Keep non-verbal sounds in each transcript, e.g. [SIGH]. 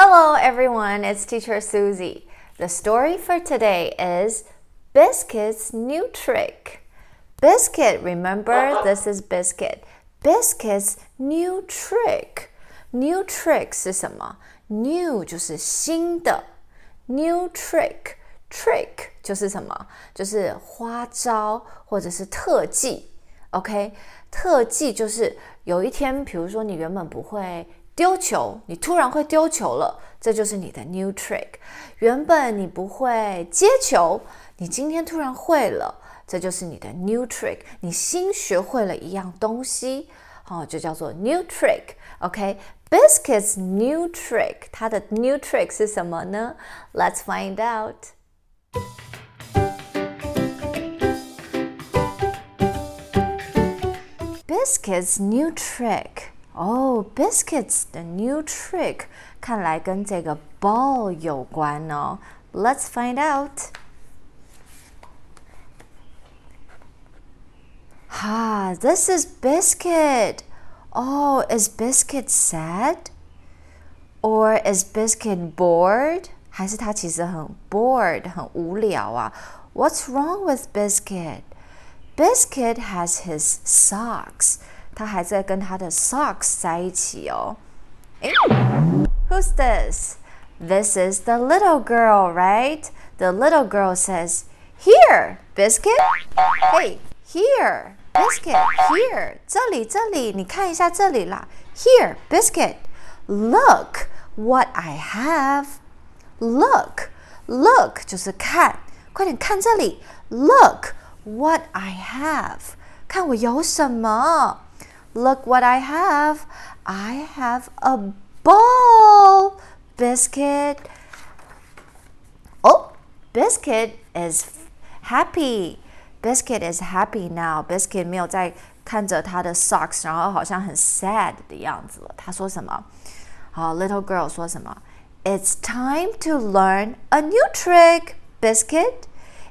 Hello, everyone. It's Teacher Susie. The story for today is Biscuit's new trick. Biscuit, remember, this is Biscuit. Biscuit's new trick. New trick 是什么？New 就是新的，New trick trick 就是什么？就是花招或者是特技。OK，特技就是有一天，比如说你原本不会。 丢球，你突然会丢球了，这就是你的 new trick。原本你不会接球，你今天突然会了，这就是你的 new trick。你新学会了一样东西，哦，就叫做 new trick。OK，Biscuit's new trick，它的 new trick 是什么呢？Let's find out。Biscuit's new trick。 哦，biscuits 的 new trick 看来跟这个 ball 有关哦。Let's find out. Ah, this is Biscuit. Oh, is Biscuit sad? Or is Biscuit bored? 还是他其实很 bored，很无聊啊？What's wrong with Biscuit? Biscuit has his socks. 他还在跟他的 socks 在一起哦。诶，Who's this? This is the little girl, right? The little girl says, "Here, biscuit." Hey, here, biscuit. Here，这里这里，你看一下这里啦。Here, biscuit. Look what I have. Look, look 就是看，快点看这里。Look what I have. 看我有什么。 Look what I have. I have a ball, Biscuit. Oh, Biscuit is happy. Biscuit is happy now. Biscuit 没有在看着他的 socks，然后好像很 sad 的样子了。他说什么？好，Little girl 说什么？It's time to learn a new trick, Biscuit.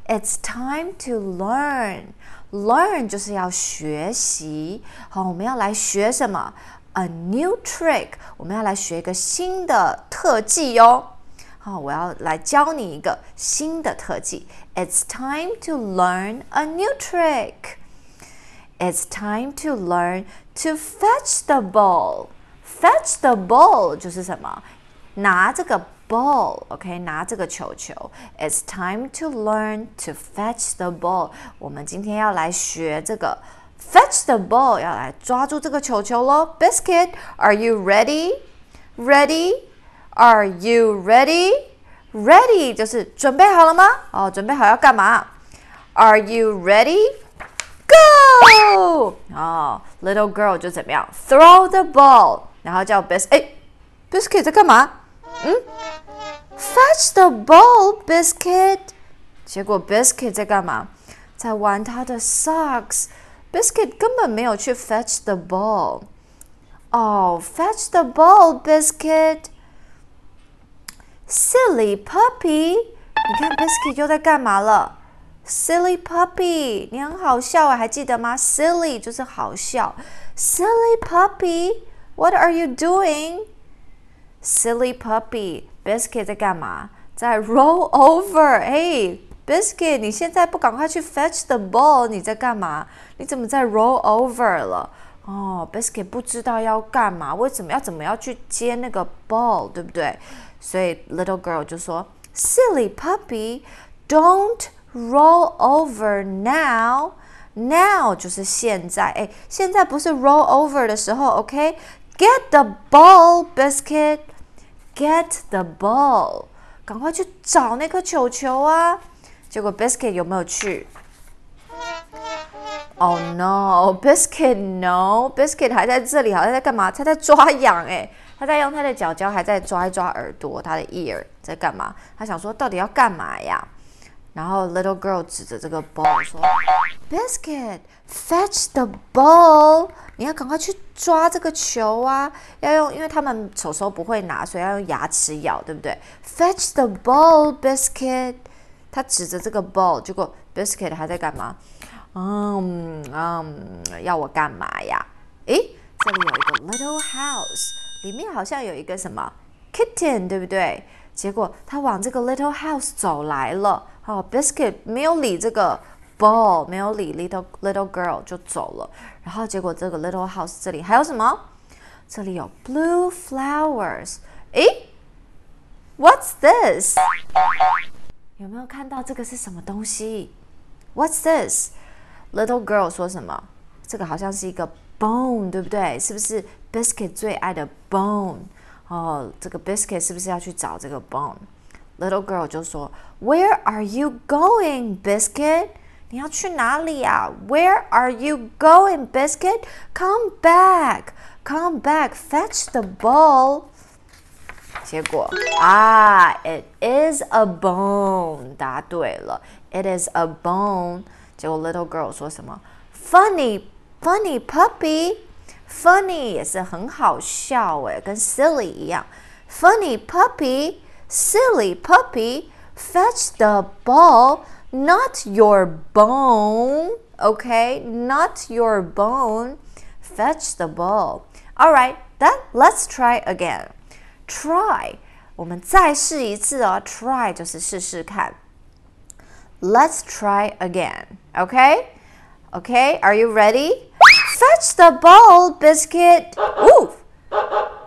It's time to learn. Learn 就是要学习，好，我们要来学什么？A new trick，我们要来学一个新的特技哟。好，我要来教你一个新的特技。It's time to learn a new trick. It's time to learn to fetch the ball. Fetch the ball 就是什么？拿这个。 ball，OK，、okay? 拿这个球球。It's time to learn to fetch the ball。我们今天要来学这个 fetch the ball，要来抓住这个球球喽。Biscuit，are you ready？Ready？Are you ready？Ready 就是准备好了吗？哦，准备好要干嘛？Are you ready？Go！哦，little girl 就怎么样？Throw the ball，然后叫 Bis，哎，Biscuit 在干嘛？嗯 ？Fetch the ball, Biscuit。结果 Biscuit 在干嘛？在玩他的 socks。Biscuit 根本没有去 fetch the ball。哦，fetch the ball, Biscuit。Silly puppy，你看 Biscuit 又在干嘛了？Silly puppy，你很好笑啊，还记得吗？Silly 就是好笑。Silly puppy，what are you doing? Silly puppy。 Biscuit 在干嘛？在 roll over。哎，Biscuit，你现在不赶快去 fetch the ball，你在干嘛？你怎么在 roll over 了？哦，Biscuit 不知道要干嘛，为什么要怎么要去接那个 ball，对不对？所以 little girl 就说：“Silly puppy, don't roll over now. Now 就是现在，哎，现在不是 roll over 的时候，OK？Get the ball, Biscuit。” Get the ball，赶快去找那颗球球啊！结果 Biscuit 有没有去？Oh no，Biscuit no，Biscuit 还在这里，好像在干嘛？他在抓痒哎，他在用他的脚脚还在抓一抓耳朵，他的 ear 在干嘛？他想说到底要干嘛呀？然后 little girl 指着这个 ball 说：“Biscuit, fetch the ball！你要赶快去抓这个球啊！要用，因为他们手手不会拿，所以要用牙齿咬，对不对？Fetch the ball, Biscuit！他指着这个 ball，结果 Biscuit 还在干嘛？嗯嗯，要我干嘛呀？诶，这里有一个 little house，里面好像有一个什么 kitten，对不对？结果他往这个 little house 走来了。好，Biscuit 没有理这个 ball，没有理 little little girl 就走了。然后结果这个 little house 这里还有什么？这里有 blue flowers。诶，What's this？有没有看到这个是什么东西？What's this？Little girl 说什么？这个好像是一个 bone，对不对？是不是 Biscuit 最爱的 bone？哦，这个 Biscuit 是不是要去找这个 bone？bone？Little girl 就说：“Where are you going, Biscuit？你要去哪里啊？Where are you going, Biscuit? Come back, come back, fetch the ball。”结果啊，It is a bone，答对了，It is a bone。结果 Little girl 说什么？Funny, funny puppy。Funny 也是很好笑诶，跟 silly 一样。Funny puppy。 Silly puppy, fetch the ball, not your bone. Okay, not your bone. Fetch the ball. All right, then let's try again. Try，我们再试一次哦。Try 就是试试看。Let's try again. Okay? Okay, are you ready? Fetch the ball, Biscuit. Ooh.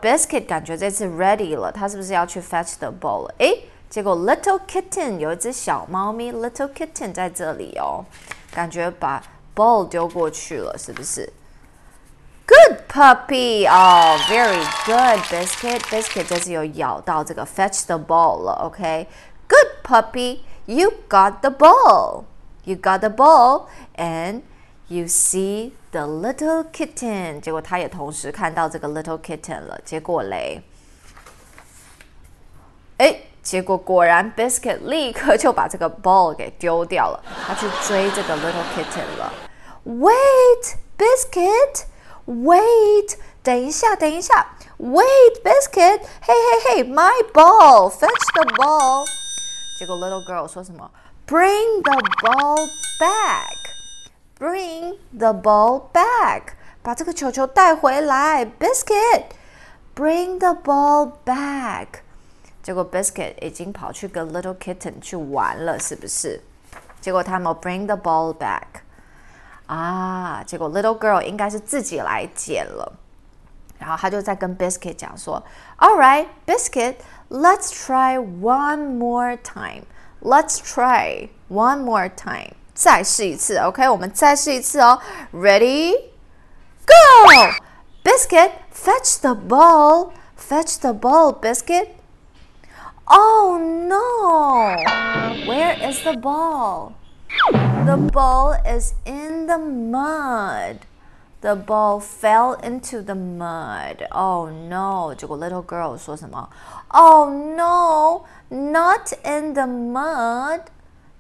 Biscuit 感觉这次 ready 了，他是不是要去 fetch the ball？诶，结果 Little Kitten 有一只小猫咪，Little Kitten 在这里哦，感觉把 ball 丢过去了，是不是？Good puppy，哦，very good biscuit。Biscuit 这次有咬到这个 fetch the ball 了，OK？Good puppy，you got the ball，you got the ball，and you see the little kitten，结果他也同时看到这个 little kitten 了。结果嘞，哎，结果果然 biscuit 立刻就把这个 ball 给丢掉了，他去追这个 little kitten 了。Wait, biscuit, wait，等一下，等一下，Wait, biscuit，嘿嘿嘿，my ball, fetch the ball。结果 little girl 说什么？Bring the ball back。 Bring the ball back，把这个球球带回来。Biscuit，bring the ball back。结果 Biscuit 已经跑去跟 Little Kitten 去玩了，是不是？结果他们 bring the ball back。啊，结果 Little Girl 应该是自己来捡了。然后他就在跟 Biscuit 讲说：“All right, Biscuit, let's try one more time. Let's try one more time.” 再试一次，OK，我们再试一次哦。Ready, go! Biscuit, fetch the ball. Fetch the ball, Biscuit. Oh no! Where is the ball? The ball is in the mud. The ball fell into the mud. Oh no! 结果 little girl 说什么？Oh no! Not in the mud.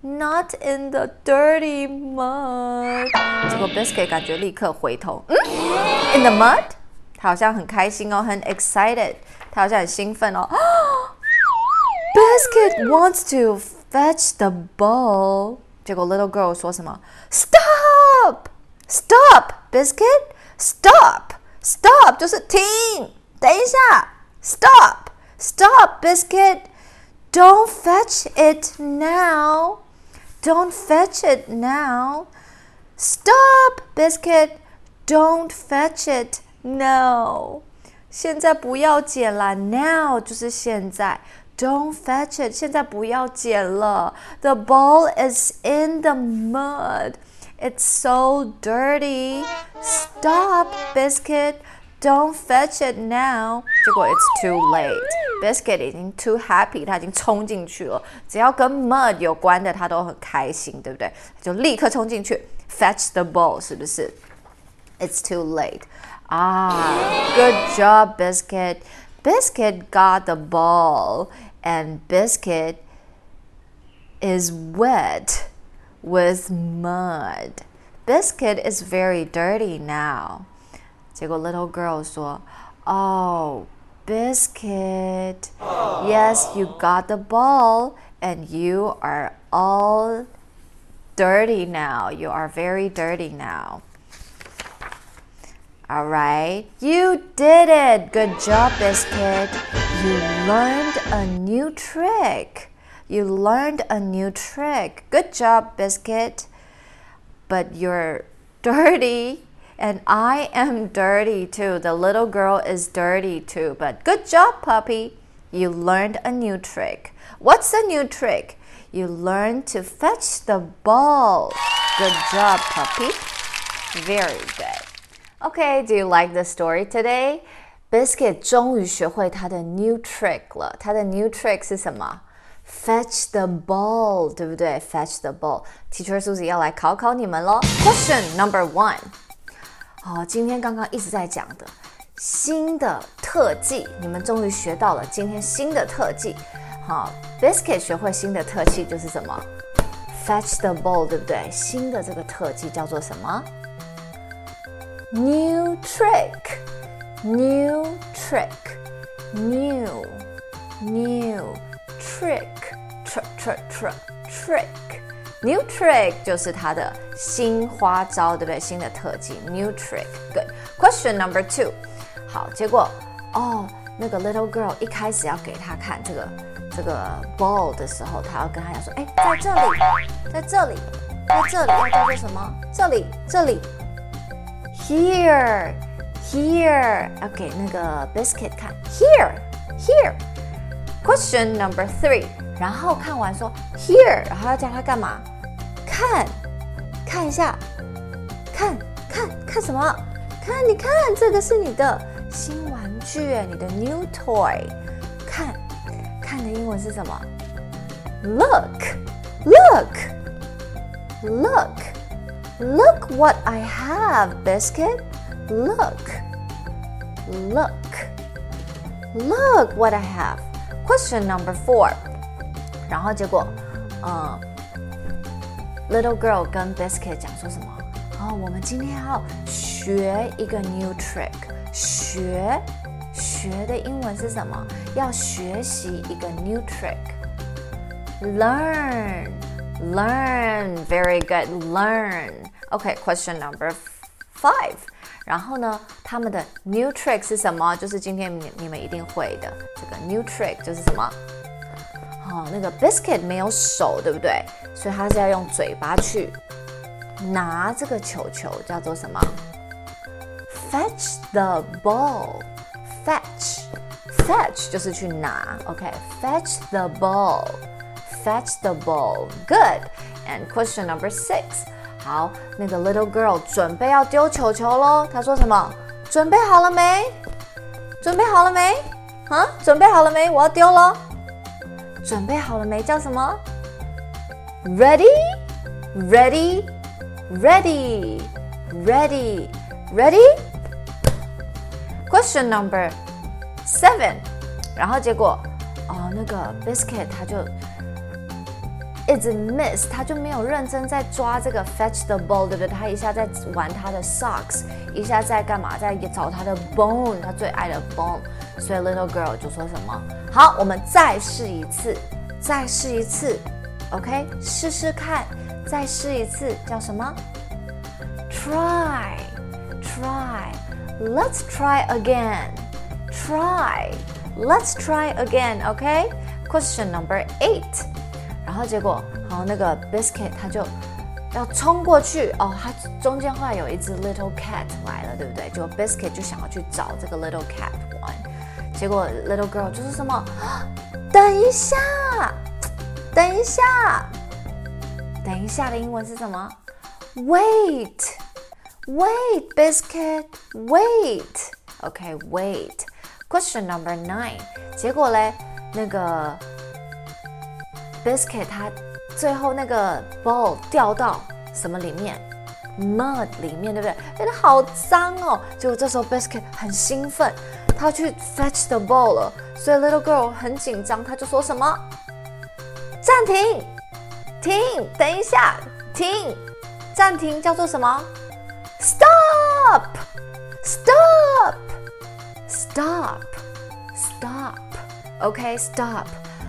Not in the dirty mud。结果 Biscuit 感觉立刻回头，嗯，In the mud，他好像很开心哦，很 excited，他好像很兴奋哦。Biscuit [GASPS] wants to fetch the ball。结果 Little Girl 说什么？Stop，Stop，Biscuit，Stop，Stop，就是停，等一下，Stop，Stop，Biscuit，Don't fetch it now。 Don't fetch it now. Stop, Biscuit. Don't fetch it now. 现在不要捡了，now 就是现在。Don't fetch it，现在不要捡了。The ball is in the mud. It's so dirty. Stop, Biscuit. Don't fetch it now. 结果 it's too late. Biscuit 已经 too happy，他已经冲进去了。只要跟 mud 有关的，他都很开心，对不对？就立刻冲进去 fetch the ball，是不是？It's too late. Ah, good job, Biscuit. Biscuit got the ball, and Biscuit is wet with mud. Biscuit is very dirty now. 结果 little girl 说，Oh, Biscuit, yes, you got the ball, and you are all dirty now. You are very dirty now. All right, you did it. Good job, Biscuit. You learned a new trick. You learned a new trick. Good job, Biscuit. But you're [LAUGHS] dirty, and I am dirty too. The little girl is dirty too. But good job, puppy. You learned a new trick. What's the new trick? You learned to fetch the ball. Good job, puppy. Very good. Okay, do you like the story today? Biscuit 终于学会他的 new trick 了。他的 new trick 是什么？Fetch the ball，对不对？Fetch the ball。Teacher Susie 要来考考你们喽。Question number one。 好，今天刚刚一直在讲的新的特技，你们终于学到了。今天新的特技，好，Biscuit 学会新的特技就是什么？Fetch the ball，对不对？新的这个特技叫做什么？New trick, new trick, new, new trick, tr tr tr trick. New trick 就是它的新花招，对不对？新的特技，new trick. Good. Question number two. 好，结果哦，那个 little girl 一开始要给他看这个这个 ball 的时候，他要跟他讲说，哎，在这里，在这里，在这里，要叫做什么？这里，这里。Here, here，要给那个 biscuit 看。Here, here. Question number three，然后看完说 here，然后要叫他干嘛？看，看一下，看，看，看什么？看，你看，这个是你的新玩具，你的 new toy。看，看的英文是什么？Look, look, look. Look what I have, Biscuit. Look. Look. Look what I have. Question number four. 然后结果，嗯 ，Little girl 跟 Biscuit 讲说什么？哦，我们今天要学一个 new trick。学学的英文是什么？要学习一个 new trick。Learn. Learn, very good. Learn. Okay, question number five. 然后呢，他们的 new trick 是什么？就是今天你你们一定会的这个 new trick 就是什么？哦，那个 biscuit 没有手，对不对？ 所以他是要用嘴巴去拿这个球球，叫做什么？Fetch the ball. Fetch, fetch 就是去拿。OK，fetch the ball. fetch the ball. Good. And question number six. 好，那个 little girl 准备要丢球球喽。她说什么？准备好了没？准备好了没？啊，准备好了没？我要丢喽。准备好了没？叫什么？Ready, ready, ready, ready, ready. Question number seven. 然后结果，哦，那个 biscuit 他就一直 miss，他就没有认真在抓这个 fetch the ball，对不对？他一下在玩他的 socks，一下在干嘛？在找他的 bone，他最爱的 bone。所以 little girl 就说什么？好，我们再试一次，再试一次，OK？试试看，再试一次，叫什么？Try，try，Let's try again，try，Let's try again，OK？Question number eight。然后结果，好，那个 biscuit 他就要冲过去哦，他中间后来有一只 little cat 来了，对不对？就 biscuit 就想要去找这个 little cat 玩，结果 little girl 就是什么？等一下，等一下，等一下的英文是什么？Wait，wait biscuit，wait，OK，wait。Question number nine，结果嘞，那个。Biscuit 它最后那个 ball 掉到什么里面？Mud 里面，对不对？变得好脏哦。结果这时候 Biscuit 很兴奋，他去 fetch the ball 了，所以 little girl 很紧张，他就说什么？暂停，停，等一下，停，暂停叫做什么？Stop，stop，stop，stop。OK，stop。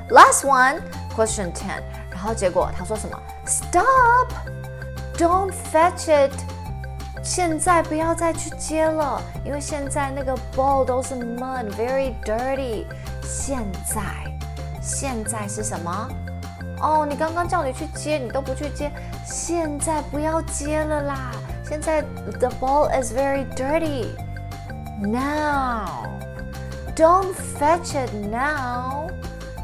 Last one, question ten。然后结果他说什么？Stop，don't fetch it。现在不要再去接了，因为现在那个 ball 都是 mud，very dirty。现在，现在是什么？哦，你刚刚叫你去接，你都不去接，现在不要接了啦。现在 the ball is very dirty. Now, don't fetch it now.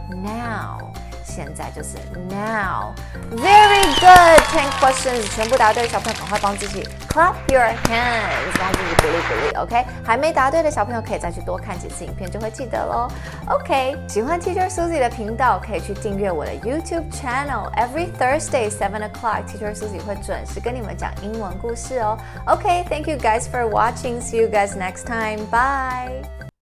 Now. 现在就是 now. Very good. Ten questions，全部答对，小朋友赶快帮自己 clap your hands，帮自己鼓励鼓励。OK，还没答对的小朋友可以再去多看几次影片，就会记得喽。OK，喜欢 Teacher Susie 的频道，可以去订阅我的 YouTube channel。Every Thursday seven o'clock, Teacher Susie 会准时跟你们讲英文故事哦。OK，thank you guys for watching. See you guys next time. Bye.